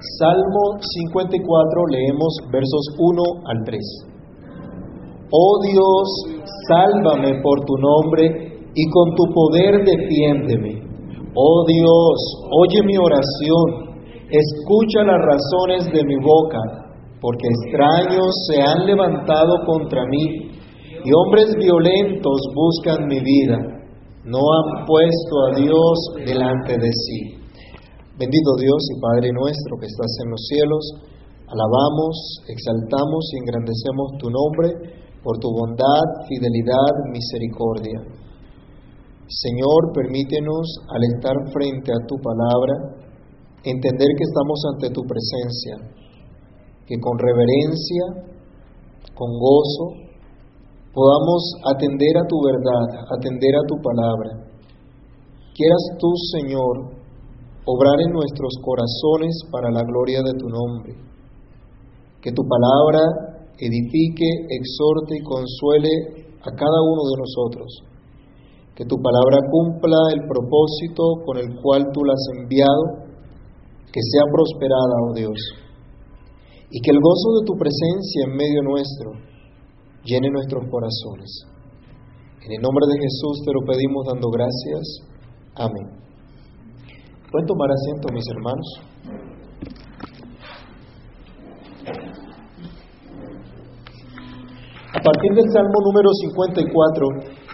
Salmo 54 leemos versos 1 al 3. Oh Dios, sálvame por tu nombre y con tu poder defiéndeme. Oh Dios, oye mi oración, escucha las razones de mi boca, porque extraños se han levantado contra mí y hombres violentos buscan mi vida. No han puesto a Dios delante de sí. Bendito Dios y Padre nuestro que estás en los cielos, alabamos, exaltamos y engrandecemos tu nombre por tu bondad, fidelidad, misericordia. Señor, permítenos al estar frente a tu palabra, entender que estamos ante tu presencia, que con reverencia, con gozo, podamos atender a tu verdad, atender a tu palabra. Quieras tú, Señor, obrar en nuestros corazones para la gloria de tu nombre. Que tu palabra edifique, exhorte y consuele a cada uno de nosotros. Que tu palabra cumpla el propósito con el cual tú la has enviado, que sea prosperada, oh Dios. Y que el gozo de tu presencia en medio nuestro llene nuestros corazones. En el nombre de Jesús te lo pedimos dando gracias. Amén. Pueden tomar asiento, mis hermanos. A partir del Salmo número 54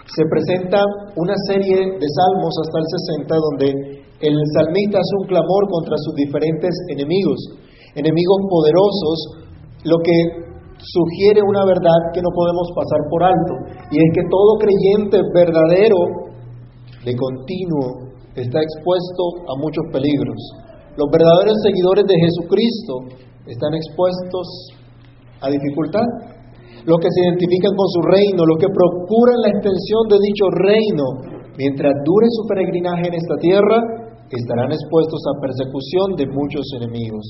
se presenta una serie de salmos hasta el 60 donde el salmista hace un clamor contra sus diferentes enemigos, enemigos poderosos, lo que sugiere una verdad que no podemos pasar por alto, y es que todo creyente verdadero de continuo está expuesto a muchos peligros. Los verdaderos seguidores de Jesucristo están expuestos a dificultad, los que se identifican con su reino, los que procuran la extensión de dicho reino, mientras dure su peregrinaje en esta tierra, estarán expuestos a persecución de muchos enemigos.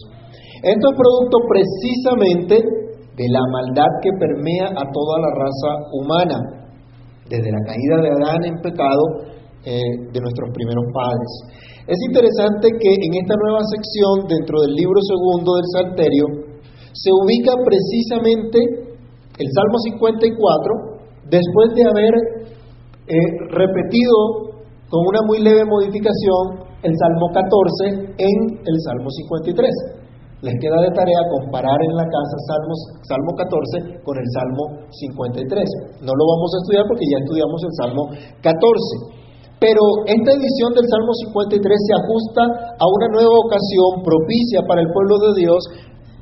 Esto es producto precisamente de la maldad que permea a toda la raza humana, desde la caída de Adán en pecado eh, de nuestros primeros padres. Es interesante que en esta nueva sección, dentro del libro segundo del Salterio, se ubica precisamente el Salmo 54, después de haber eh, repetido con una muy leve modificación el Salmo 14 en el Salmo 53. Les queda de tarea comparar en la casa Salmos, Salmo 14 con el Salmo 53. No lo vamos a estudiar porque ya estudiamos el Salmo 14. Pero esta edición del Salmo 53 se ajusta a una nueva ocasión propicia para el pueblo de Dios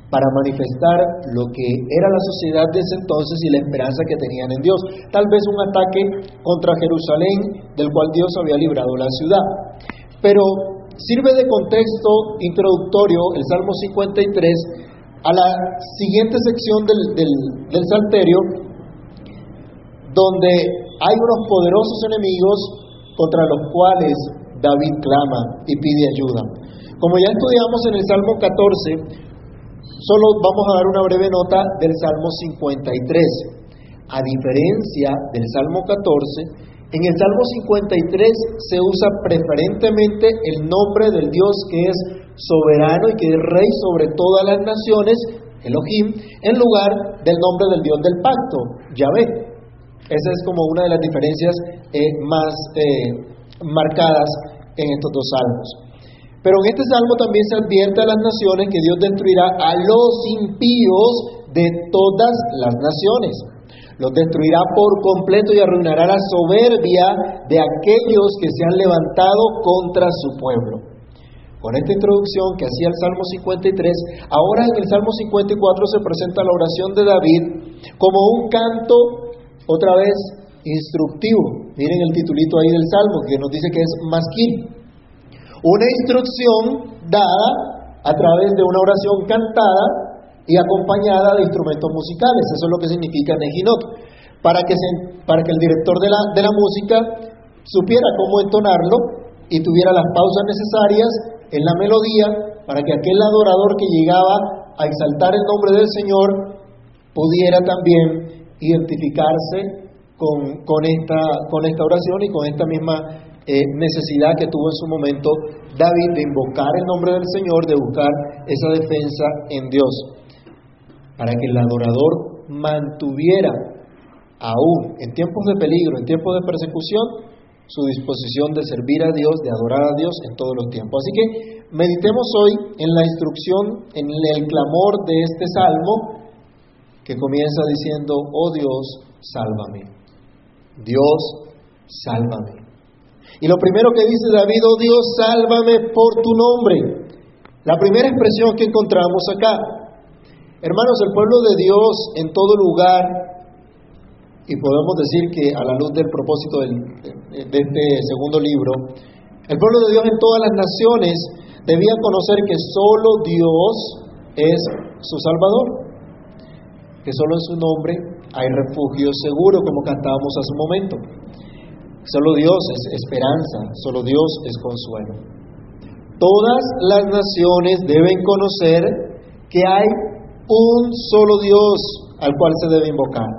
para manifestar lo que era la sociedad de ese entonces y la esperanza que tenían en Dios. Tal vez un ataque contra Jerusalén del cual Dios había librado la ciudad. Pero sirve de contexto introductorio el Salmo 53 a la siguiente sección del, del, Salterio, donde hay unos poderosos enemigos contra los cuales David clama y pide ayuda. Como ya estudiamos en el Salmo 14, Solo vamos a dar una breve nota del Salmo 53. A diferencia del Salmo 14, en el Salmo 53 se usa preferentemente el nombre del Dios que es soberano y que es rey sobre todas las naciones, Elohim, en lugar del nombre del Dios del pacto, Yahvé. Esa es como una de las diferencias eh, más eh, marcadas en estos dos salmos. Pero en este salmo también se advierte a las naciones que Dios destruirá a los impíos de todas las naciones. Los destruirá por completo y arruinará la soberbia de aquellos que se han levantado contra su pueblo. Con esta introducción que hacía el Salmo 53, ahora en el Salmo 54 se presenta la oración de David como un canto, otra vez, instructivo. Miren el titulito ahí del Salmo que nos dice que es masquín. Una instrucción dada a través de una oración cantada y acompañada de instrumentos musicales. Eso es lo que significa Nejinot. Para que, para que el director de la, de la música supiera cómo entonarlo y tuviera las pausas necesarias en la melodía para que aquel adorador que llegaba a exaltar el nombre del Señor pudiera también identificarse con, con, esta, con esta oración y con esta misma eh, necesidad que tuvo en su momento David de invocar el nombre del Señor, de buscar esa defensa en Dios, para que el adorador mantuviera aún en tiempos de peligro, en tiempos de persecución, su disposición de servir a Dios, de adorar a Dios en todos los tiempos. Así que meditemos hoy en la instrucción, en el clamor de este salmo que comienza diciendo, oh Dios, sálvame. Dios, sálvame. Y lo primero que dice David, oh Dios, sálvame por tu nombre. La primera expresión que encontramos acá. Hermanos, el pueblo de Dios en todo lugar, y podemos decir que a la luz del propósito de este segundo libro, el pueblo de Dios en todas las naciones debía conocer que solo Dios es su Salvador, que solo en su nombre hay refugio seguro, como cantábamos hace un momento. Solo Dios es esperanza, solo Dios es consuelo. Todas las naciones deben conocer que hay un solo Dios al cual se debe invocar,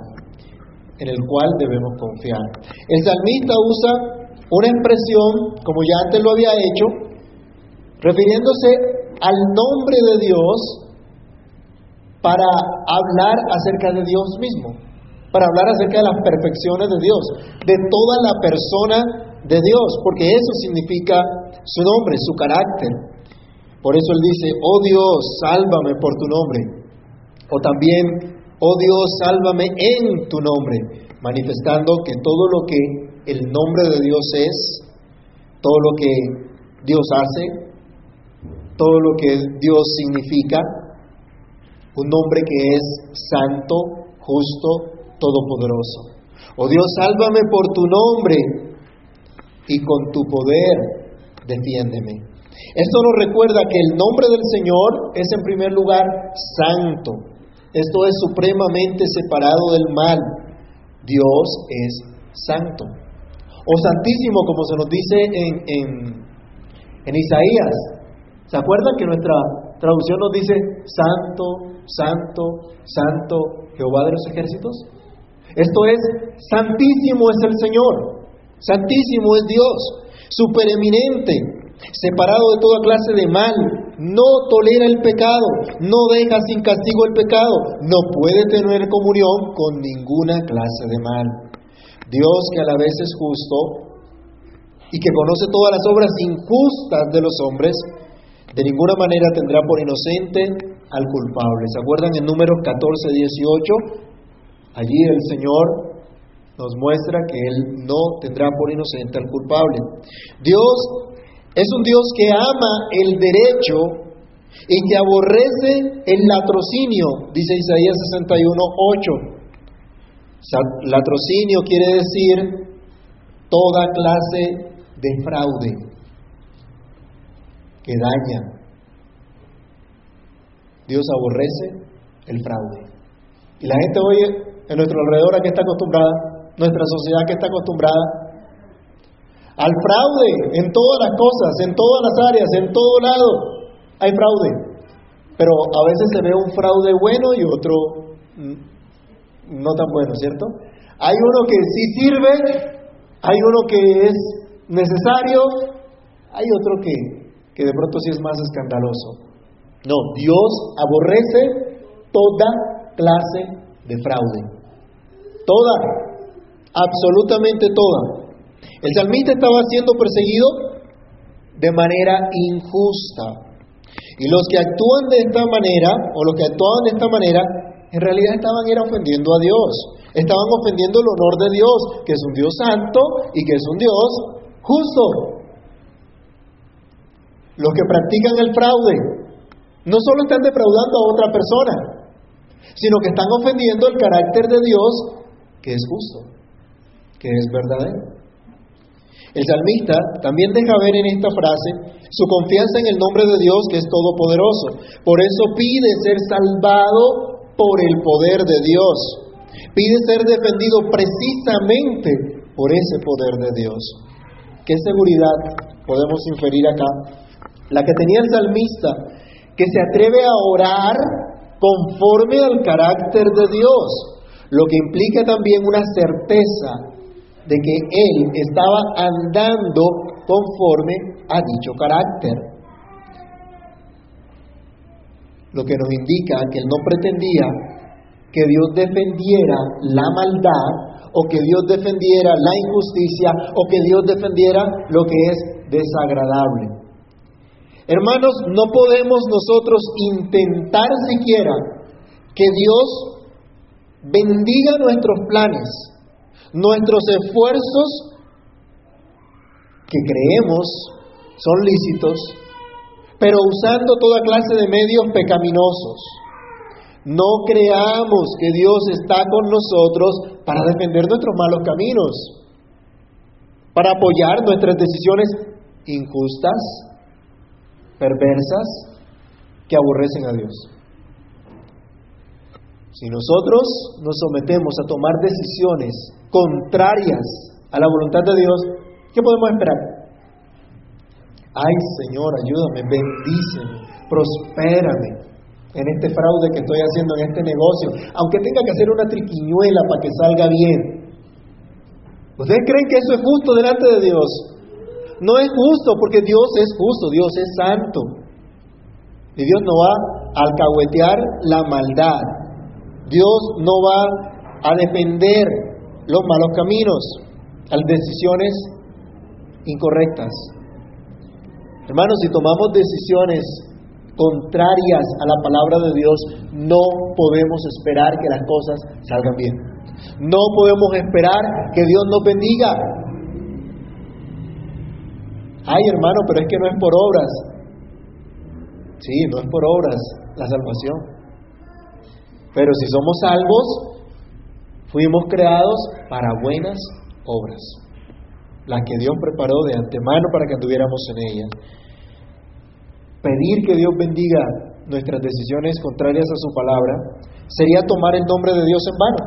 en el cual debemos confiar. El salmista usa una expresión, como ya antes lo había hecho, refiriéndose al nombre de Dios para hablar acerca de Dios mismo para hablar acerca de las perfecciones de Dios, de toda la persona de Dios, porque eso significa su nombre, su carácter. Por eso él dice, oh Dios, sálvame por tu nombre. O también, oh Dios, sálvame en tu nombre, manifestando que todo lo que el nombre de Dios es, todo lo que Dios hace, todo lo que Dios significa, un nombre que es santo, justo, Todopoderoso. Oh Dios, sálvame por tu nombre y con tu poder defiéndeme. Esto nos recuerda que el nombre del Señor es en primer lugar santo. Esto es supremamente separado del mal. Dios es santo. O santísimo, como se nos dice en, en, en Isaías. ¿Se acuerdan que nuestra traducción nos dice santo, santo, santo, Jehová de los ejércitos? Esto es, santísimo es el Señor, santísimo es Dios, supereminente, separado de toda clase de mal, no tolera el pecado, no deja sin castigo el pecado, no puede tener comunión con ninguna clase de mal. Dios que a la vez es justo y que conoce todas las obras injustas de los hombres, de ninguna manera tendrá por inocente al culpable. ¿Se acuerdan en números 14, 18? Allí el Señor nos muestra que Él no tendrá por inocente al culpable. Dios es un Dios que ama el derecho y que aborrece el latrocinio, dice Isaías 61, 8. Latrocinio quiere decir toda clase de fraude que daña. Dios aborrece el fraude. Y la gente oye en nuestro alrededor a que está acostumbrada, nuestra sociedad que está acostumbrada al fraude en todas las cosas, en todas las áreas, en todo lado hay fraude. Pero a veces se ve un fraude bueno y otro mm, no tan bueno, ¿cierto? Hay uno que sí sirve, hay uno que es necesario, hay otro que, que de pronto sí es más escandaloso. No, Dios aborrece toda clase de fraude. Toda, absolutamente toda. El salmista estaba siendo perseguido de manera injusta. Y los que actúan de esta manera, o los que actuaban de esta manera, en realidad estaban era ofendiendo a Dios. Estaban ofendiendo el honor de Dios, que es un Dios santo y que es un Dios justo. Los que practican el fraude no solo están defraudando a otra persona, sino que están ofendiendo el carácter de Dios que es justo, que es verdadero. El salmista también deja ver en esta frase su confianza en el nombre de Dios que es todopoderoso. Por eso pide ser salvado por el poder de Dios. Pide ser defendido precisamente por ese poder de Dios. ¿Qué seguridad podemos inferir acá? La que tenía el salmista, que se atreve a orar conforme al carácter de Dios lo que implica también una certeza de que él estaba andando conforme a dicho carácter. Lo que nos indica que él no pretendía que Dios defendiera la maldad o que Dios defendiera la injusticia o que Dios defendiera lo que es desagradable. Hermanos, no podemos nosotros intentar siquiera que Dios bendiga nuestros planes, nuestros esfuerzos que creemos son lícitos, pero usando toda clase de medios pecaminosos. No creamos que Dios está con nosotros para defender nuestros malos caminos, para apoyar nuestras decisiones injustas, perversas, que aborrecen a Dios. Si nosotros nos sometemos a tomar decisiones contrarias a la voluntad de Dios, ¿qué podemos esperar? Ay Señor, ayúdame, bendíceme, prospérame en este fraude que estoy haciendo en este negocio, aunque tenga que hacer una triquiñuela para que salga bien. ¿Ustedes creen que eso es justo delante de Dios? No es justo porque Dios es justo, Dios es santo. Y Dios no va a alcahuetear la maldad. Dios no va a defender los malos caminos, las decisiones incorrectas. Hermanos, si tomamos decisiones contrarias a la palabra de Dios, no podemos esperar que las cosas salgan bien. No podemos esperar que Dios nos bendiga. Ay, hermano, pero es que no es por obras. Sí, no es por obras la salvación. Pero si somos salvos, fuimos creados para buenas obras, las que Dios preparó de antemano para que anduviéramos en ellas. Pedir que Dios bendiga nuestras decisiones contrarias a su palabra sería tomar el nombre de Dios en vano.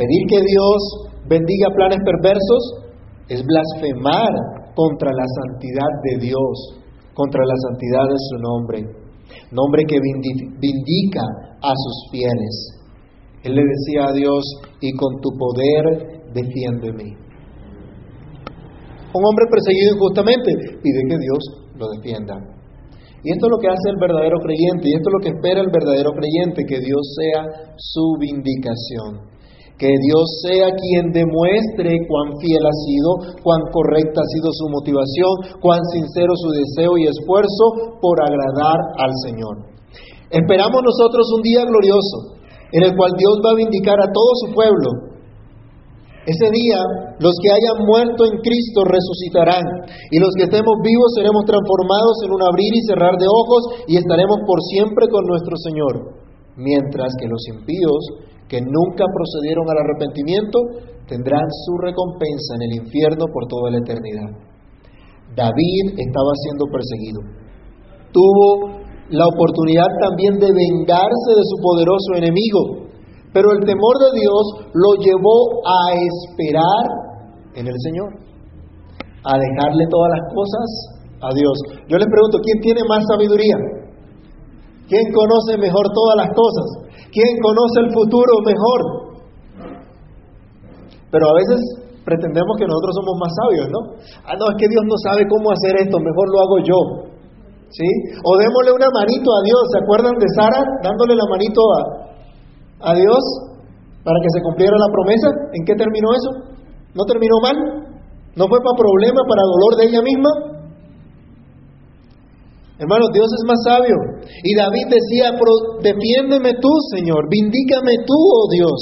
Pedir que Dios bendiga planes perversos es blasfemar contra la santidad de Dios, contra la santidad de su nombre, nombre que vindica a sus fieles. Él le decía a Dios, y con tu poder defiéndeme. Un hombre perseguido injustamente pide que Dios lo defienda. Y esto es lo que hace el verdadero creyente, y esto es lo que espera el verdadero creyente, que Dios sea su vindicación. Que Dios sea quien demuestre cuán fiel ha sido, cuán correcta ha sido su motivación, cuán sincero su deseo y esfuerzo por agradar al Señor. Esperamos nosotros un día glorioso en el cual Dios va a vindicar a todo su pueblo. Ese día los que hayan muerto en Cristo resucitarán y los que estemos vivos seremos transformados en un abrir y cerrar de ojos y estaremos por siempre con nuestro Señor. Mientras que los impíos que nunca procedieron al arrepentimiento, tendrán su recompensa en el infierno por toda la eternidad. David estaba siendo perseguido. Tuvo la oportunidad también de vengarse de su poderoso enemigo, pero el temor de Dios lo llevó a esperar en el Señor, a dejarle todas las cosas a Dios. Yo les pregunto, ¿quién tiene más sabiduría? ¿Quién conoce mejor todas las cosas? ¿Quién conoce el futuro mejor? Pero a veces pretendemos que nosotros somos más sabios, ¿no? Ah, no, es que Dios no sabe cómo hacer esto, mejor lo hago yo. ¿Sí? O démosle una manito a Dios. ¿Se acuerdan de Sara dándole la manito a, a Dios para que se cumpliera la promesa? ¿En qué terminó eso? ¿No terminó mal? ¿No fue para problema, para dolor de ella misma? Hermanos, Dios es más sabio. Y David decía, defiéndeme tú, Señor, vindícame tú, oh Dios.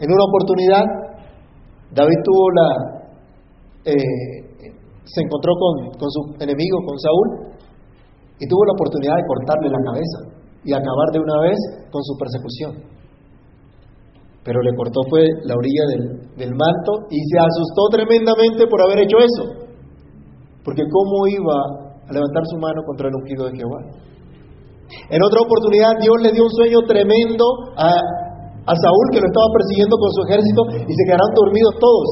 En una oportunidad, David tuvo la... Eh, se encontró con, con su enemigo, con Saúl, y tuvo la oportunidad de cortarle la cabeza y acabar de una vez con su persecución. Pero le cortó fue la orilla del, del manto y se asustó tremendamente por haber hecho eso. Porque ¿cómo iba a levantar su mano contra el ungido de Jehová? En otra oportunidad Dios le dio un sueño tremendo a, a Saúl que lo estaba persiguiendo con su ejército y se quedaron dormidos todos.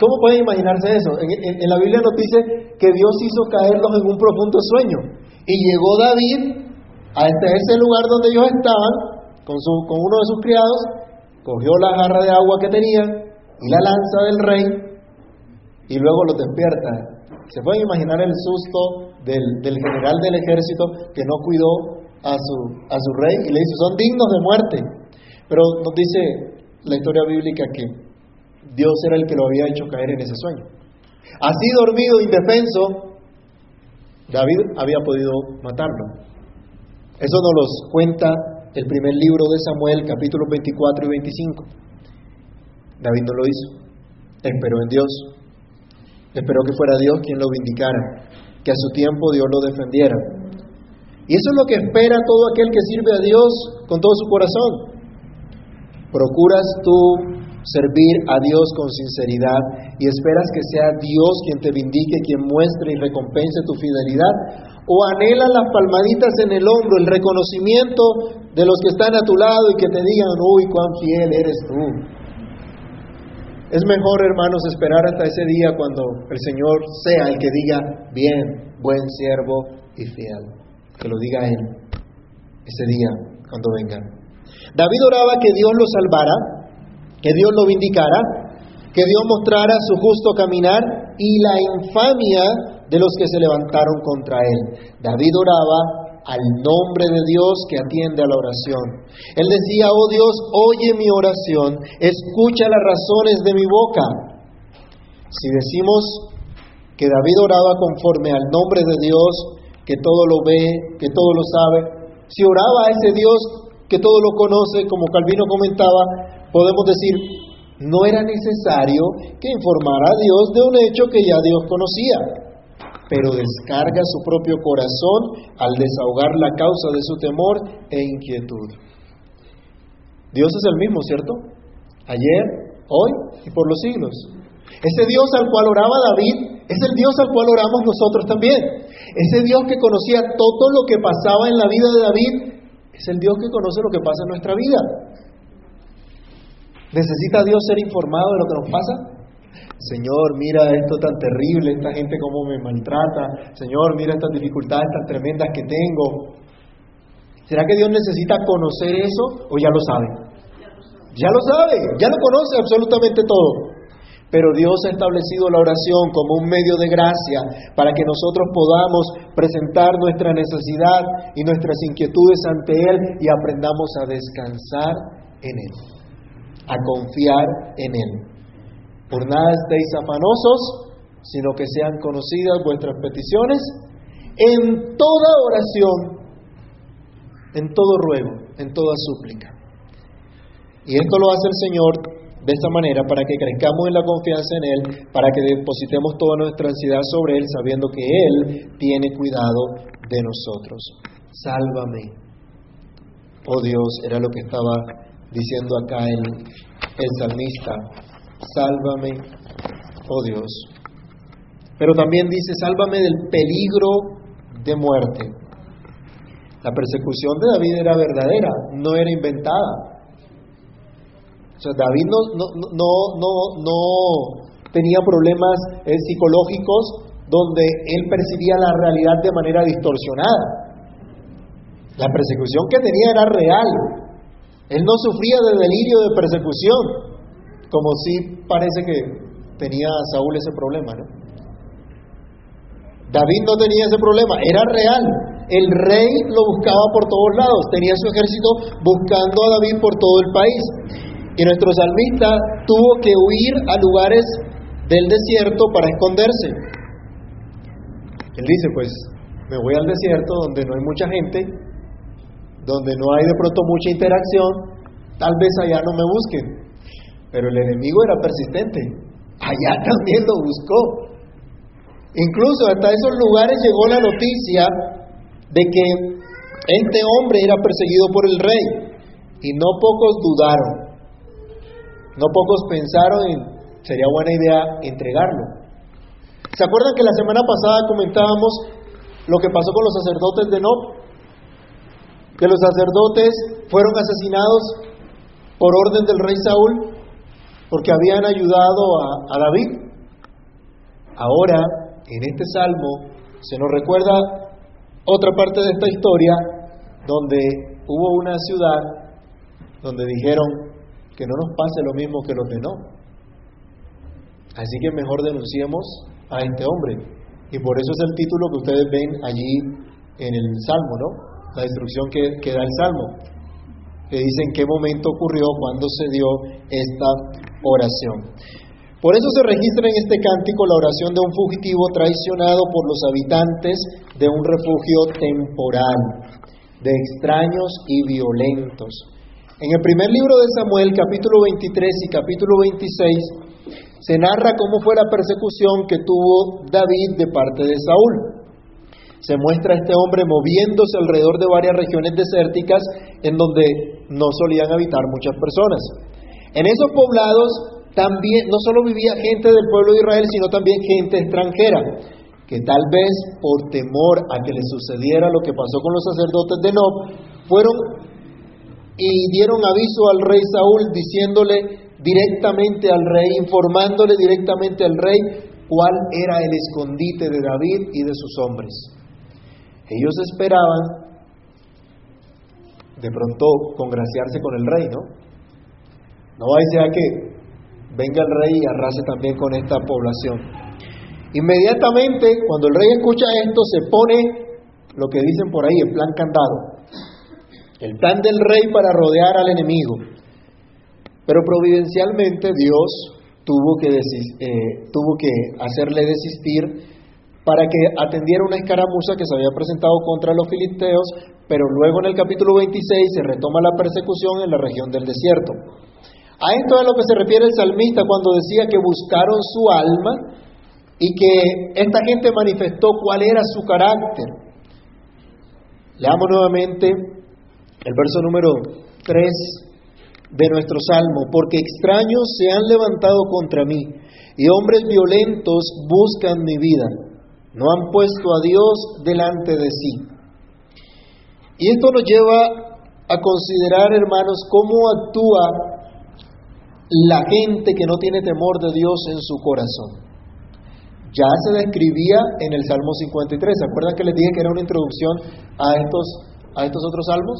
¿Cómo pueden imaginarse eso? En, en, la Biblia nos dice que Dios hizo caerlos en un profundo sueño. Y llegó David a este, ese lugar donde ellos estaban, con, su, con uno de sus criados, cogió la jarra de agua que tenía y la lanza del rey y luego lo despierta. ¿Se pueden imaginar el susto del, general del ejército que no cuidó a su, a su rey y le dice, son dignos de muerte? Pero nos dice la historia bíblica que Dios era el que lo había hecho caer en ese sueño. Así dormido, indefenso, David había podido matarlo. Eso nos los cuenta el primer libro de Samuel, capítulos 24 y 25. David no lo hizo, esperó en Dios, esperó que fuera Dios quien lo vindicara, que a su tiempo Dios lo defendiera. Y eso es lo que espera todo aquel que sirve a Dios con todo su corazón. ¿Procuras tú servir a Dios con sinceridad y esperas que sea Dios quien te vindique, quien muestre y recompense tu fidelidad? ¿O anhelas las palmaditas en el hombro, el reconocimiento de los que están a tu lado y que te digan, uy, cuán fiel eres tú? Es mejor, hermanos, esperar hasta ese día cuando el Señor sea el que diga, bien, buen siervo y fiel. Que lo diga Él ese día cuando venga. David oraba que Dios lo salvara que Dios lo vindicara, que Dios mostrara su justo caminar y la infamia de los que se levantaron contra él. David oraba al nombre de Dios que atiende a la oración. Él decía, oh Dios, oye mi oración, escucha las razones de mi boca. Si decimos que David oraba conforme al nombre de Dios, que todo lo ve, que todo lo sabe, si oraba a ese Dios que todo lo conoce, como Calvino comentaba, podemos decir, no era necesario que informara a Dios de un hecho que ya Dios conocía, pero descarga su propio corazón al desahogar la causa de su temor e inquietud. Dios es el mismo, ¿cierto? Ayer, hoy y por los siglos. Ese Dios al cual oraba David es el Dios al cual oramos nosotros también. Ese Dios que conocía todo lo que pasaba en la vida de David es el Dios que conoce lo que pasa en nuestra vida. ¿Necesita Dios ser informado de lo que nos pasa? Señor, mira esto tan terrible, esta gente cómo me maltrata. Señor, mira estas dificultades tan tremendas que tengo. ¿Será que Dios necesita conocer eso o ya lo sabe? Ya lo sabe, ya lo conoce absolutamente todo. Pero Dios ha establecido la oración como un medio de gracia para que nosotros podamos presentar nuestra necesidad y nuestras inquietudes ante Él y aprendamos a descansar en Él a confiar en Él. Por nada estéis afanosos, sino que sean conocidas vuestras peticiones en toda oración, en todo ruego, en toda súplica. Y esto lo hace el Señor de esta manera para que crezcamos en la confianza en Él, para que depositemos toda nuestra ansiedad sobre Él, sabiendo que Él tiene cuidado de nosotros. Sálvame. Oh Dios, era lo que estaba diciendo acá el, el salmista, sálvame, oh Dios. Pero también dice, sálvame del peligro de muerte. La persecución de David era verdadera, no era inventada. O sea, David no, no, no, no, no tenía problemas eh, psicológicos donde él percibía la realidad de manera distorsionada. La persecución que tenía era real, él no sufría de delirio de persecución, como sí parece que tenía Saúl ese problema, ¿no? David no tenía ese problema, era real. El rey lo buscaba por todos lados, tenía su ejército buscando a David por todo el país. Y nuestro salmista tuvo que huir a lugares del desierto para esconderse. Él dice, pues me voy al desierto donde no hay mucha gente, donde no hay de pronto mucha interacción, tal vez allá no me busquen. Pero el enemigo era persistente, allá también lo buscó. Incluso hasta esos lugares llegó la noticia de que este hombre era perseguido por el rey y no pocos dudaron, no pocos pensaron en sería buena idea entregarlo. ¿Se acuerdan que la semana pasada comentábamos lo que pasó con los sacerdotes de Nob? que los sacerdotes fueron asesinados por orden del rey Saúl porque habían ayudado a, David. Ahora, en este salmo, se nos recuerda otra parte de esta historia donde hubo una ciudad donde dijeron que no nos pase lo mismo que los de no. Así que mejor denunciemos a este hombre. Y por eso es el título que ustedes ven allí en el Salmo, ¿no? La destrucción que, da el Salmo. Que dice en qué momento ocurrió, cuando se dio esta oración. Por eso se registra en este cántico la oración de un fugitivo traicionado por los habitantes de un refugio temporal, de extraños y violentos. En el primer libro de Samuel, capítulo 23 y capítulo 26, se narra cómo fue la persecución que tuvo David de parte de Saúl. Se muestra a este hombre moviéndose alrededor de varias regiones desérticas en donde no solían habitar muchas personas. En esos poblados también no solo vivía gente del pueblo de Israel, sino también gente extranjera, que tal vez por temor a que le sucediera lo que pasó con los sacerdotes de Nob, fueron y dieron aviso al rey Saúl diciéndole directamente al rey, informándole directamente al rey cuál era el escondite de David y de sus hombres. Ellos esperaban de pronto congraciarse con el rey, ¿no? No vaya a que venga el rey y arrase también con esta población. Inmediatamente, cuando el rey escucha esto, se pone lo que dicen por ahí, el plan candado. El plan del rey para rodear al enemigo. Pero providencialmente Dios tuvo que, eh, tuvo que hacerle desistir para que atendiera una escaramuza que se había presentado contra los filisteos, pero luego en el capítulo 26 se retoma la persecución en la región del desierto. A esto es a lo que se refiere el salmista cuando decía que buscaron su alma y que esta gente manifestó cuál era su carácter. Leamos nuevamente el verso número 3 de nuestro salmo, porque extraños se han levantado contra mí y hombres violentos buscan mi vida. No han puesto a Dios delante de sí. Y esto nos lleva a considerar, hermanos, cómo actúa la gente que no tiene temor de Dios en su corazón. Ya se describía en el Salmo 53. ¿Se acuerdan que les dije que era una introducción a estos, a estos otros salmos?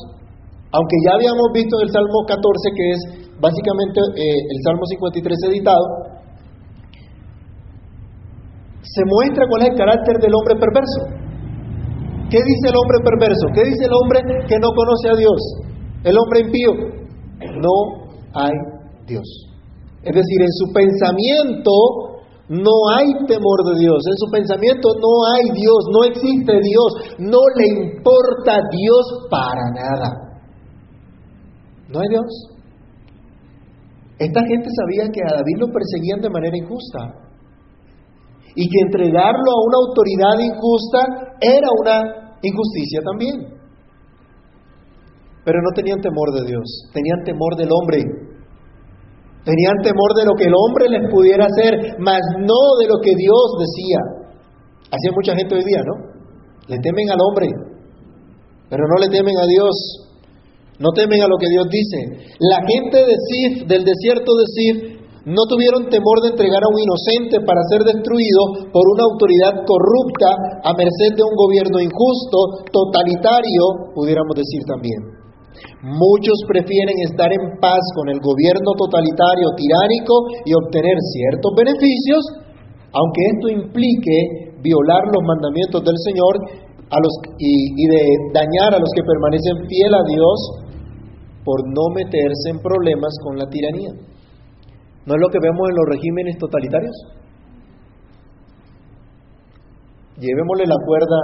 Aunque ya habíamos visto en el Salmo 14, que es básicamente eh, el Salmo 53 editado, se muestra cuál es el carácter del hombre perverso. ¿Qué dice el hombre perverso? ¿Qué dice el hombre que no conoce a Dios? El hombre impío. No hay Dios. Es decir, en su pensamiento no hay temor de Dios, en su pensamiento no hay Dios, no existe Dios, no le importa Dios para nada. No hay Dios. Esta gente sabía que a David lo perseguían de manera injusta y que entregarlo a una autoridad injusta era una injusticia también. Pero no tenían temor de Dios, tenían temor del hombre. Tenían temor de lo que el hombre les pudiera hacer, mas no de lo que Dios decía. Así mucha gente hoy día, ¿no? Le temen al hombre, pero no le temen a Dios. No temen a lo que Dios dice. La gente de Sif, del desierto de Sif, no tuvieron temor de entregar a un inocente para ser destruido por una autoridad corrupta a merced de un gobierno injusto, totalitario, pudiéramos decir también. Muchos prefieren estar en paz con el gobierno totalitario tiránico y obtener ciertos beneficios, aunque esto implique violar los mandamientos del Señor y, dañar a los que permanecen fiel a Dios por no meterse en problemas con la tiranía. ¿No es lo que vemos en los regímenes totalitarios? Llevémosle la cuerda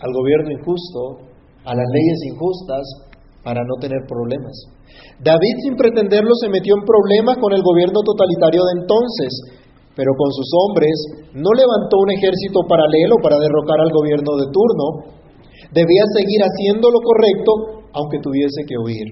al gobierno injusto a las leyes injustas para no tener problemas. David sin pretenderlo se metió en problemas con el gobierno totalitario de entonces, pero con sus hombres no levantó un ejército paralelo para derrocar al gobierno de turno. Debía seguir haciendo lo correcto aunque tuviese que huir,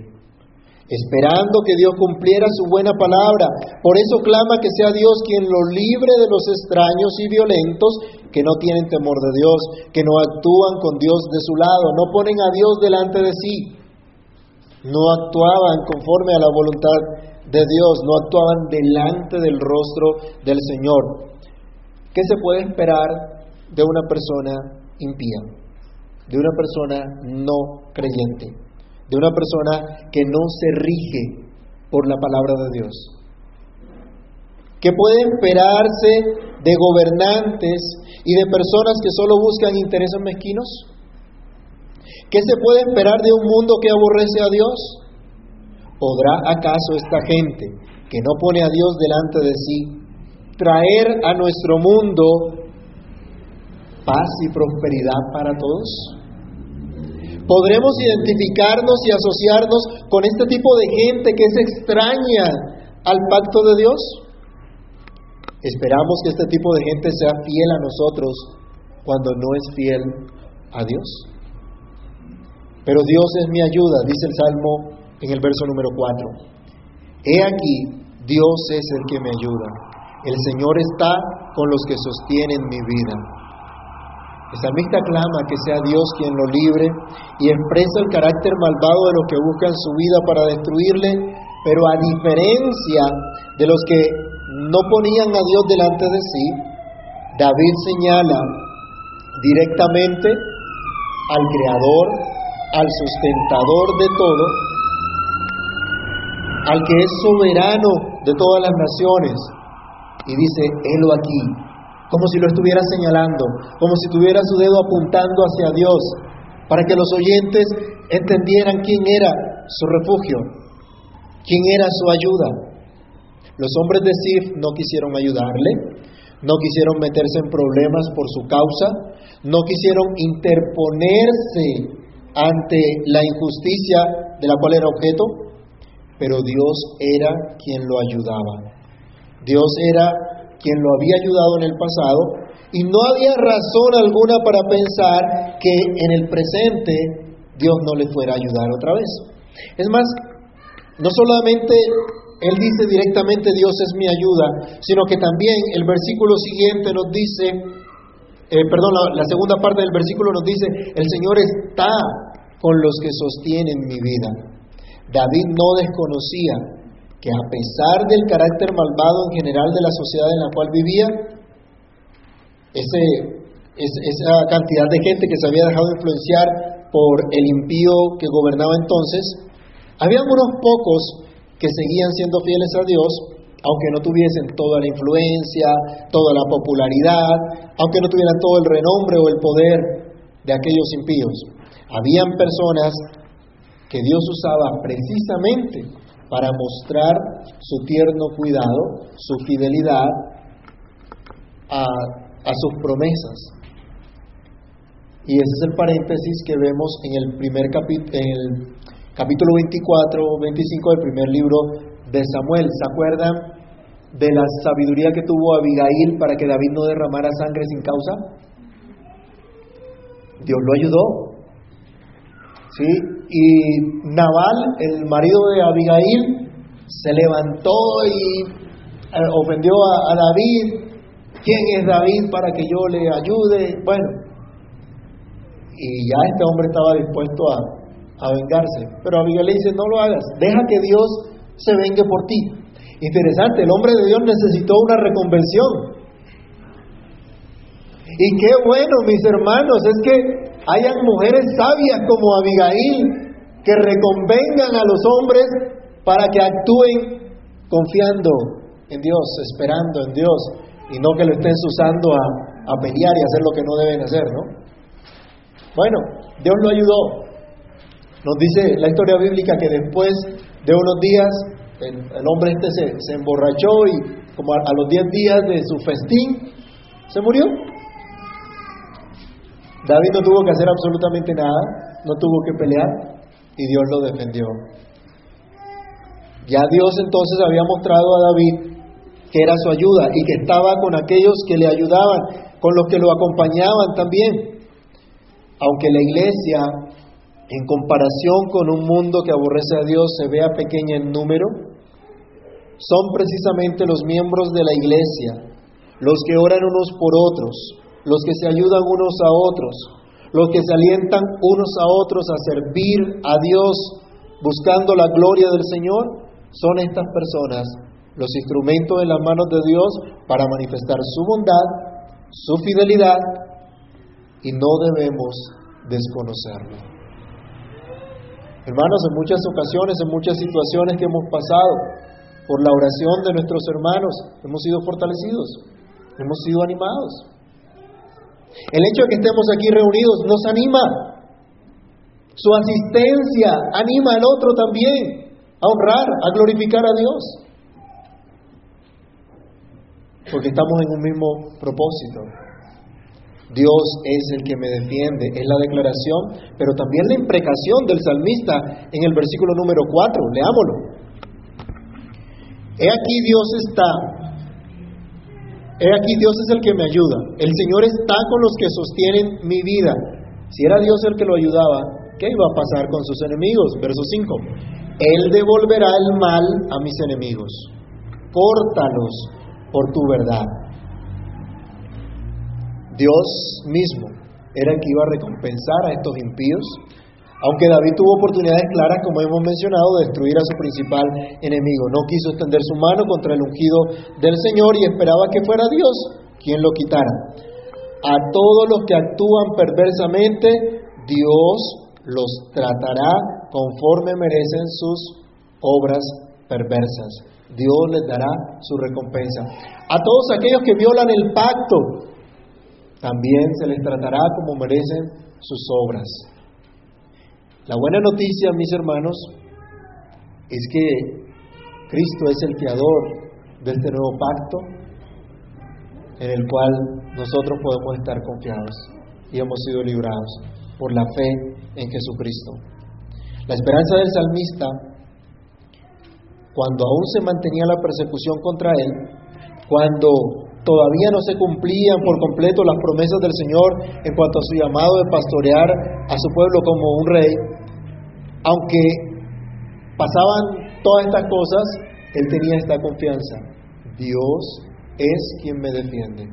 esperando que Dios cumpliera su buena palabra. Por eso clama que sea Dios quien lo libre de los extraños y violentos que no tienen temor de Dios, que no actúan con Dios de su lado, no ponen a Dios delante de sí, no actuaban conforme a la voluntad de Dios, no actuaban delante del rostro del Señor. ¿Qué se puede esperar de una persona impía, de una persona no creyente, de una persona que no se rige por la palabra de Dios? ¿Qué puede esperarse de gobernantes y de personas que solo buscan intereses mezquinos? ¿Qué se puede esperar de un mundo que aborrece a Dios? ¿Podrá acaso esta gente que no pone a Dios delante de sí traer a nuestro mundo paz y prosperidad para todos? ¿Podremos identificarnos y asociarnos con este tipo de gente que es extraña al pacto de Dios? Esperamos que este tipo de gente sea fiel a nosotros cuando no es fiel a Dios. Pero Dios es mi ayuda, dice el Salmo en el verso número 4. He aquí, Dios es el que me ayuda. El Señor está con los que sostienen mi vida. El salmista clama que sea Dios quien lo libre y expresa el carácter malvado de los que buscan su vida para destruirle, pero a diferencia de los que no ponían a Dios delante de sí, David señala directamente al Creador, al sustentador de todo, al que es soberano de todas las naciones, y dice, helo aquí, como si lo estuviera señalando, como si tuviera su dedo apuntando hacia Dios, para que los oyentes entendieran quién era su refugio, quién era su ayuda. Los hombres de Sif no quisieron ayudarle, no quisieron meterse en problemas por su causa, no quisieron interponerse ante la injusticia de la cual era objeto, pero Dios era quien lo ayudaba. Dios era quien lo había ayudado en el pasado y no había razón alguna para pensar que en el presente Dios no le fuera a ayudar otra vez. Es más, no solamente él dice directamente, Dios es mi ayuda, sino que también el versículo siguiente nos dice, eh, perdón, la, segunda parte del versículo nos dice, el Señor está con los que sostienen mi vida. David no desconocía que a pesar del carácter malvado en general de la sociedad en la cual vivía, esa cantidad de gente que se había dejado influenciar por el impío que gobernaba entonces, había unos pocos que seguían siendo fieles a Dios, aunque no tuviesen toda la influencia, toda la popularidad, aunque no tuvieran todo el renombre o el poder de aquellos impíos. Habían personas que Dios usaba precisamente para mostrar su tierno cuidado, su fidelidad a, sus promesas. Y ese es el paréntesis que vemos en el primer capítulo, capítulo 24, 25 del primer libro de Samuel. ¿Se acuerdan de la sabiduría que tuvo Abigail para que David no derramara sangre sin causa? Dios lo ayudó. ¿Sí? Y Nabal, el marido de Abigail, se levantó y eh, ofendió a, a David. ¿Quién es David para que yo le ayude? Bueno, y ya este hombre estaba dispuesto a, a vengarse. Pero Abigail le dice, no lo hagas, deja que Dios se vengue por ti. Interesante, el hombre de Dios necesitó una reconvención. Y qué bueno, mis hermanos, es que hayan mujeres sabias como Abigail que reconvengan a los hombres para que actúen confiando en Dios, esperando en Dios, y no que lo estén usando a, pelear y hacer lo que no deben hacer, ¿no? Bueno, Dios lo ayudó, nos dice la historia bíblica que después de unos días el, hombre este se, emborrachó y como a, los 10 días de su festín se murió. David no tuvo que hacer absolutamente nada, no tuvo que pelear y Dios lo defendió. Ya Dios entonces había mostrado a David que era su ayuda y que estaba con aquellos que le ayudaban, con los que lo acompañaban también. Aunque la iglesia en comparación con un mundo que aborrece a Dios se vea pequeña en número, son precisamente los miembros de la iglesia, los que oran unos por otros, los que se ayudan unos a otros, los que se alientan unos a otros a servir a Dios buscando la gloria del Señor, son estas personas los instrumentos en las manos de Dios para manifestar su bondad, su fidelidad, y no debemos desconocerlo. Hermanos, en muchas ocasiones, en muchas situaciones que hemos pasado, por la oración de nuestros hermanos, hemos sido fortalecidos, hemos sido animados. El hecho de que estemos aquí reunidos nos anima. Su asistencia anima al otro también a honrar, a glorificar a Dios. Porque estamos en un mismo propósito. Dios es el que me defiende, es la declaración, pero también la imprecación del salmista en el versículo número 4. Leámoslo. He aquí Dios está, he aquí Dios es el que me ayuda, el Señor está con los que sostienen mi vida. Si era Dios el que lo ayudaba, ¿qué iba a pasar con sus enemigos? Verso 5. Él devolverá el mal a mis enemigos, córtalos por tu verdad. Dios mismo era el que iba a recompensar a estos impíos, aunque David tuvo oportunidades claras, como hemos mencionado, de destruir a su principal enemigo. No quiso extender su mano contra el ungido del Señor y esperaba que fuera Dios quien lo quitara. A todos los que actúan perversamente, Dios los tratará conforme merecen sus obras perversas. Dios les dará su recompensa. A todos aquellos que violan el pacto, también se les tratará como merecen sus obras. La buena noticia, mis hermanos, es que Cristo es el creador de este nuevo pacto en el cual nosotros podemos estar confiados y hemos sido librados por la fe en Jesucristo. La esperanza del salmista, cuando aún se mantenía la persecución contra él, cuando todavía no se cumplían por completo las promesas del Señor en cuanto a su llamado de pastorear a su pueblo como un rey, aunque pasaban todas estas cosas, él tenía esta confianza. Dios es quien me defiende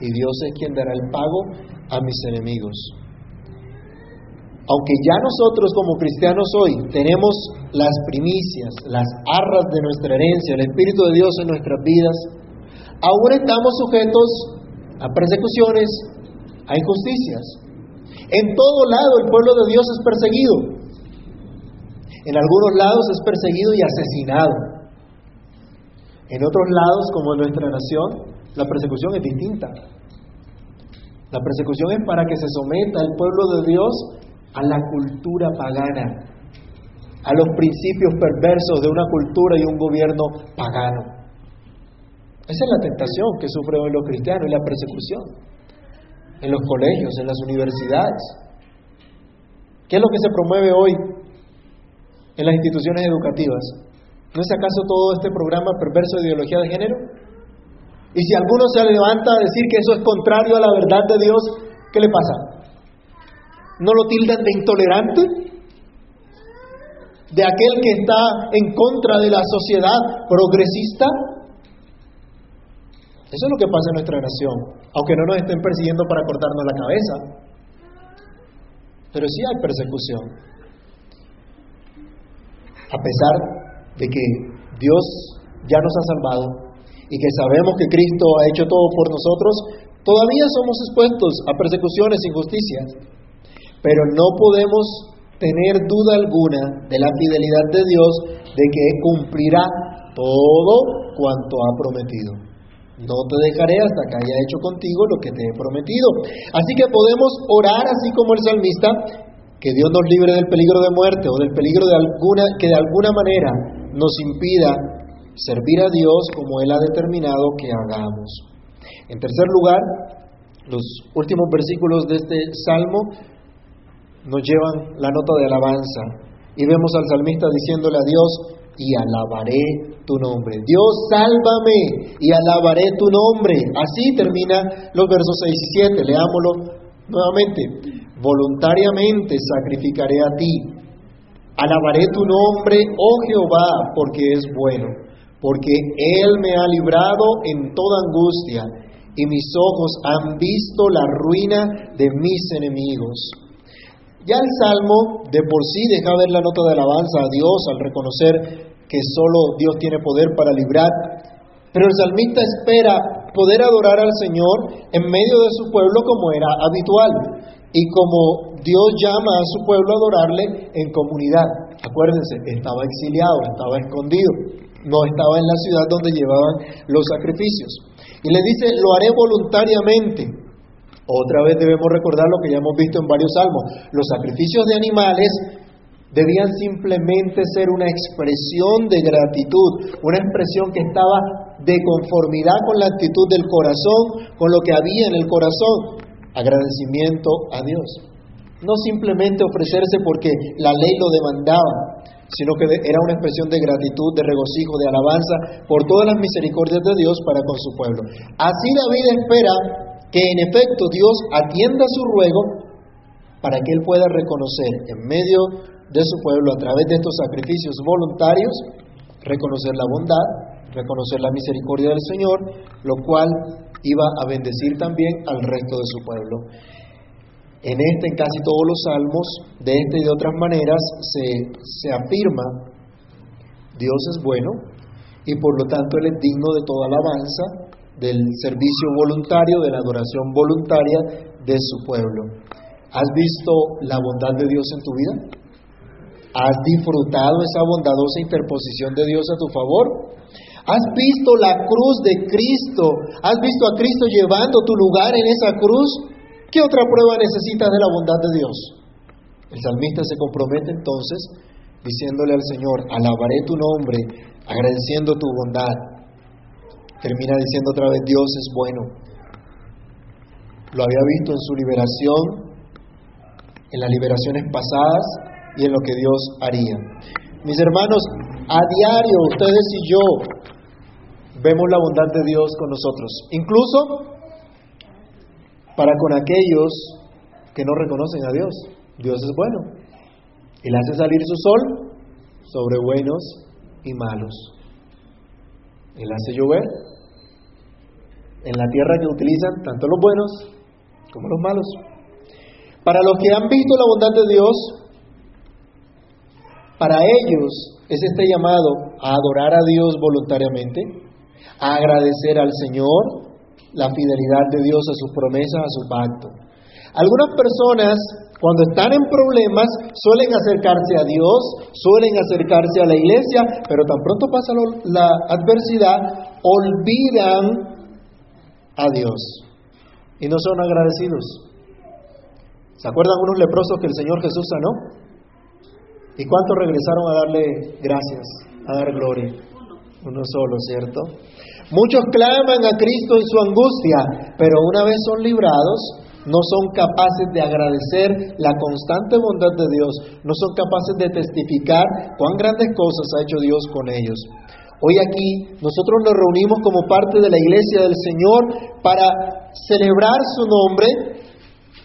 y Dios es quien dará el pago a mis enemigos. Aunque ya nosotros como cristianos hoy tenemos las primicias, las arras de nuestra herencia, el Espíritu de Dios en nuestras vidas, aún estamos sujetos a persecuciones, a injusticias. En todo lado el pueblo de Dios es perseguido. En algunos lados es perseguido y asesinado. En otros lados, como en nuestra nación, la persecución es distinta. La persecución es para que se someta el pueblo de Dios a la cultura pagana, a los principios perversos de una cultura y un gobierno pagano. Esa es la tentación que sufren hoy los cristianos y la persecución en los colegios, en las universidades. ¿Qué es lo que se promueve hoy en las instituciones educativas? ¿No es acaso todo este programa perverso de ideología de género? Y si alguno se levanta a decir que eso es contrario a la verdad de Dios, ¿qué le pasa? ¿No lo tildan de intolerante? ¿De aquel que está en contra de la sociedad progresista? Eso es lo que pasa en nuestra nación, aunque no nos estén persiguiendo para cortarnos la cabeza. Pero sí hay persecución. A pesar de que Dios ya nos ha salvado y que sabemos que Cristo ha hecho todo por nosotros, todavía somos expuestos a persecuciones, e injusticias. Pero no podemos tener duda alguna de la fidelidad de Dios de que cumplirá todo cuanto ha prometido. No te dejaré hasta que haya hecho contigo lo que te he prometido. Así que podemos orar así como el salmista, que Dios nos libre del peligro de muerte o del peligro de alguna, que de alguna manera nos impida servir a Dios como Él ha determinado que hagamos. En tercer lugar, los últimos versículos de este salmo nos llevan la nota de alabanza y vemos al salmista diciéndole a Dios, y alabaré tu nombre. Dios, sálvame y alabaré tu nombre. Así termina los versos 6 y 7. Leámoslo nuevamente. Voluntariamente sacrificaré a ti. Alabaré tu nombre, oh Jehová, porque es bueno, porque Él me ha librado en toda angustia y mis ojos han visto la ruina de mis enemigos. Ya el Salmo de por sí deja ver la nota de alabanza a Dios al reconocer que solo Dios tiene poder para librar. Pero el salmista espera poder adorar al Señor en medio de su pueblo como era habitual y como Dios llama a su pueblo a adorarle en comunidad. Acuérdense, estaba exiliado, estaba escondido, no estaba en la ciudad donde llevaban los sacrificios. Y le dice, lo haré voluntariamente. Otra vez debemos recordar lo que ya hemos visto en varios salmos. Los sacrificios de animales debían simplemente ser una expresión de gratitud, una expresión que estaba de conformidad con la actitud del corazón, con lo que había en el corazón, agradecimiento a Dios. No simplemente ofrecerse porque la ley lo demandaba, sino que era una expresión de gratitud, de regocijo, de alabanza por todas las misericordias de Dios para con su pueblo. Así David espera que en efecto Dios atienda su ruego para que él pueda reconocer en medio de su pueblo a través de estos sacrificios voluntarios, reconocer la bondad, reconocer la misericordia del Señor, lo cual iba a bendecir también al resto de su pueblo. En este, en casi todos los salmos, de esta y de otras maneras, se, se afirma, Dios es bueno y por lo tanto Él es digno de toda alabanza, del servicio voluntario, de la adoración voluntaria de su pueblo. ¿Has visto la bondad de Dios en tu vida? ¿Has disfrutado esa bondadosa interposición de Dios a tu favor? ¿Has visto la cruz de Cristo? ¿Has visto a Cristo llevando tu lugar en esa cruz? ¿Qué otra prueba necesitas de la bondad de Dios? El salmista se compromete entonces diciéndole al Señor, alabaré tu nombre, agradeciendo tu bondad. Termina diciendo otra vez, Dios es bueno. Lo había visto en su liberación, en las liberaciones pasadas y en lo que Dios haría. Mis hermanos, a diario ustedes y yo vemos la bondad de Dios con nosotros, incluso para con aquellos que no reconocen a Dios. Dios es bueno. Él hace salir su sol sobre buenos y malos. Él hace llover en la tierra que utilizan tanto los buenos como los malos. Para los que han visto la bondad de Dios, para ellos es este llamado a adorar a Dios voluntariamente, a agradecer al Señor la fidelidad de Dios a sus promesas, a su pacto. Algunas personas, cuando están en problemas, suelen acercarse a Dios, suelen acercarse a la iglesia, pero tan pronto pasa la adversidad, olvidan a Dios y no son agradecidos. ¿Se acuerdan unos leprosos que el Señor Jesús sanó? ¿Y cuántos regresaron a darle gracias, a dar gloria? Uno solo, ¿cierto? Muchos claman a Cristo en su angustia, pero una vez son librados, no son capaces de agradecer la constante bondad de Dios, no son capaces de testificar cuán grandes cosas ha hecho Dios con ellos. Hoy aquí nosotros nos reunimos como parte de la iglesia del Señor para celebrar su nombre,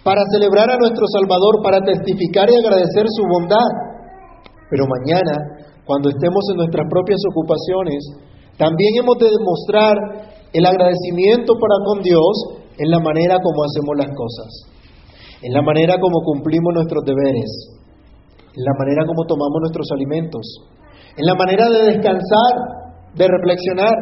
para celebrar a nuestro Salvador, para testificar y agradecer su bondad. Pero mañana, cuando estemos en nuestras propias ocupaciones, también hemos de demostrar el agradecimiento para con Dios en la manera como hacemos las cosas, en la manera como cumplimos nuestros deberes, en la manera como tomamos nuestros alimentos, en la manera de descansar, de reflexionar.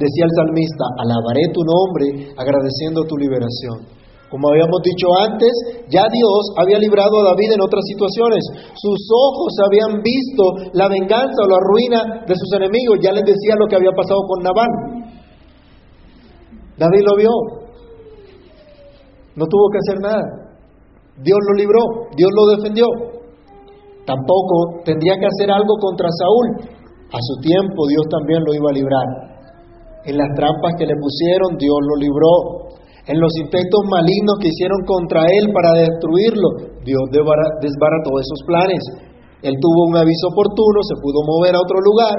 Decía el salmista, alabaré tu nombre agradeciendo tu liberación. Como habíamos dicho antes, ya Dios había librado a David en otras situaciones. Sus ojos habían visto la venganza o la ruina de sus enemigos. Ya les decía lo que había pasado con Nabal. David lo vio. No tuvo que hacer nada. Dios lo libró, Dios lo defendió. Tampoco tendría que hacer algo contra Saúl. A su tiempo Dios también lo iba a librar. En las trampas que le pusieron, Dios lo libró en los intentos malignos que hicieron contra él para destruirlo, Dios desbarató esos planes. Él tuvo un aviso oportuno, se pudo mover a otro lugar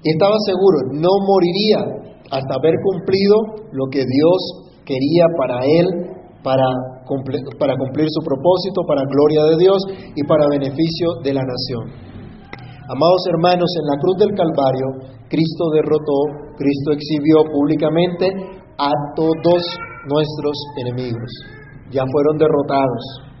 y estaba seguro, no moriría hasta haber cumplido lo que Dios quería para él, para cumplir, para cumplir su propósito, para gloria de Dios y para beneficio de la nación. Amados hermanos, en la cruz del Calvario, Cristo derrotó, Cristo exhibió públicamente a todos nuestros enemigos. Ya fueron derrotados.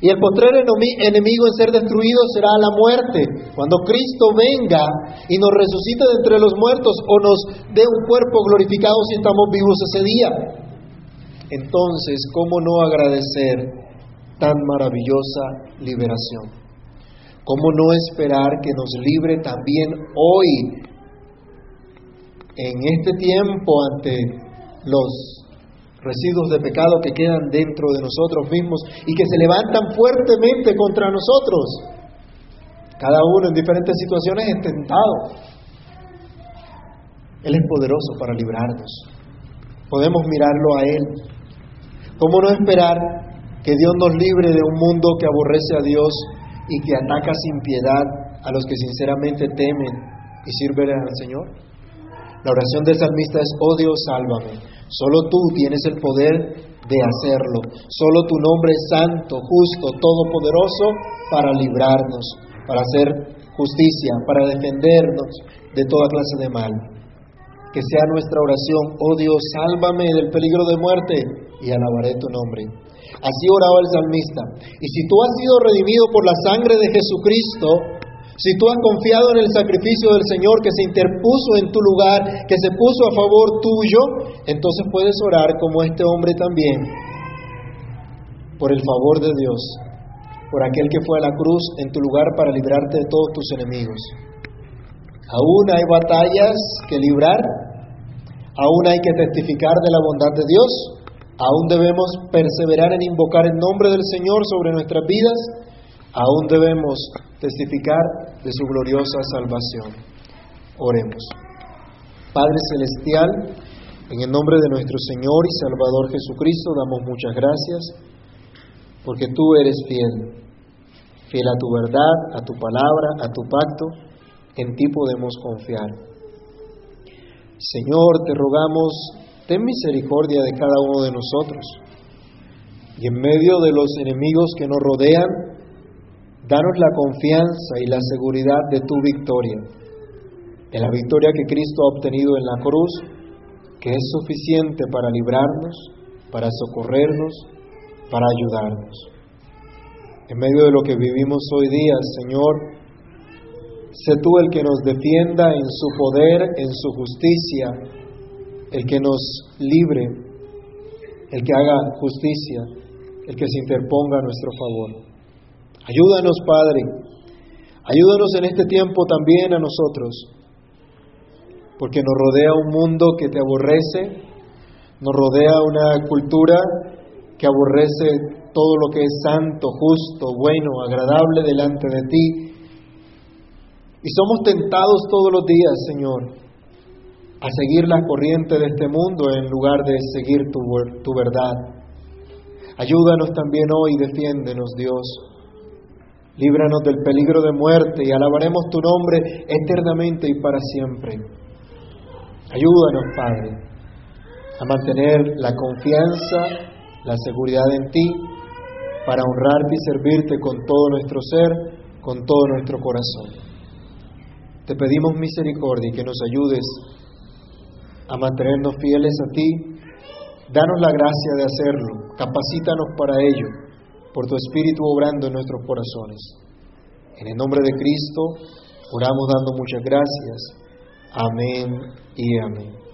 Y el postrer enemigo en ser destruido será la muerte. Cuando Cristo venga y nos resucite de entre los muertos o nos dé un cuerpo glorificado si estamos vivos ese día. Entonces, ¿cómo no agradecer tan maravillosa liberación? ¿Cómo no esperar que nos libre también hoy, en este tiempo, ante los residuos de pecado que quedan dentro de nosotros mismos y que se levantan fuertemente contra nosotros? Cada uno en diferentes situaciones es tentado. Él es poderoso para librarnos. Podemos mirarlo a Él. ¿Cómo no esperar que Dios nos libre de un mundo que aborrece a Dios y que ataca sin piedad a los que sinceramente temen y sirven al Señor? La oración del salmista es, oh Dios, sálvame. Solo tú tienes el poder de hacerlo. Solo tu nombre es santo, justo, todopoderoso para librarnos para hacer justicia, para defendernos de toda clase de mal. Que sea nuestra oración, oh Dios, sálvame del peligro de muerte y alabaré tu nombre. Así oraba el salmista. Y si tú has sido redimido por la sangre de Jesucristo, si tú has confiado en el sacrificio del Señor que se interpuso en tu lugar, que se puso a favor tuyo, entonces puedes orar como este hombre también, por el favor de Dios por aquel que fue a la cruz en tu lugar para librarte de todos tus enemigos. Aún hay batallas que librar, aún hay que testificar de la bondad de Dios, aún debemos perseverar en invocar el nombre del Señor sobre nuestras vidas, aún debemos testificar de su gloriosa salvación. Oremos. Padre Celestial, en el nombre de nuestro Señor y Salvador Jesucristo, damos muchas gracias porque tú eres fiel, fiel a tu verdad, a tu palabra, a tu pacto, en ti podemos confiar. Señor, te rogamos, ten misericordia de cada uno de nosotros, y en medio de los enemigos que nos rodean, danos la confianza y la seguridad de tu victoria, de la victoria que Cristo ha obtenido en la cruz, que es suficiente para librarnos, para socorrernos, para ayudarnos. En medio de lo que vivimos hoy día, Señor, sé tú el que nos defienda en su poder, en su justicia, el que nos libre, el que haga justicia, el que se interponga a nuestro favor. Ayúdanos, Padre, ayúdanos en este tiempo también a nosotros, porque nos rodea un mundo que te aborrece, nos rodea una cultura que aborrece todo lo que es santo, justo, bueno, agradable delante de ti. Y somos tentados todos los días, Señor, a seguir la corriente de este mundo en lugar de seguir tu, tu verdad. Ayúdanos también hoy, defiéndenos, Dios. Líbranos del peligro de muerte y alabaremos tu nombre eternamente y para siempre. Ayúdanos, Padre, a mantener la confianza la seguridad en ti para honrarte y servirte con todo nuestro ser, con todo nuestro corazón. Te pedimos misericordia y que nos ayudes a mantenernos fieles a ti. Danos la gracia de hacerlo, capacítanos para ello, por tu Espíritu obrando en nuestros corazones. En el nombre de Cristo, oramos dando muchas gracias. Amén y amén.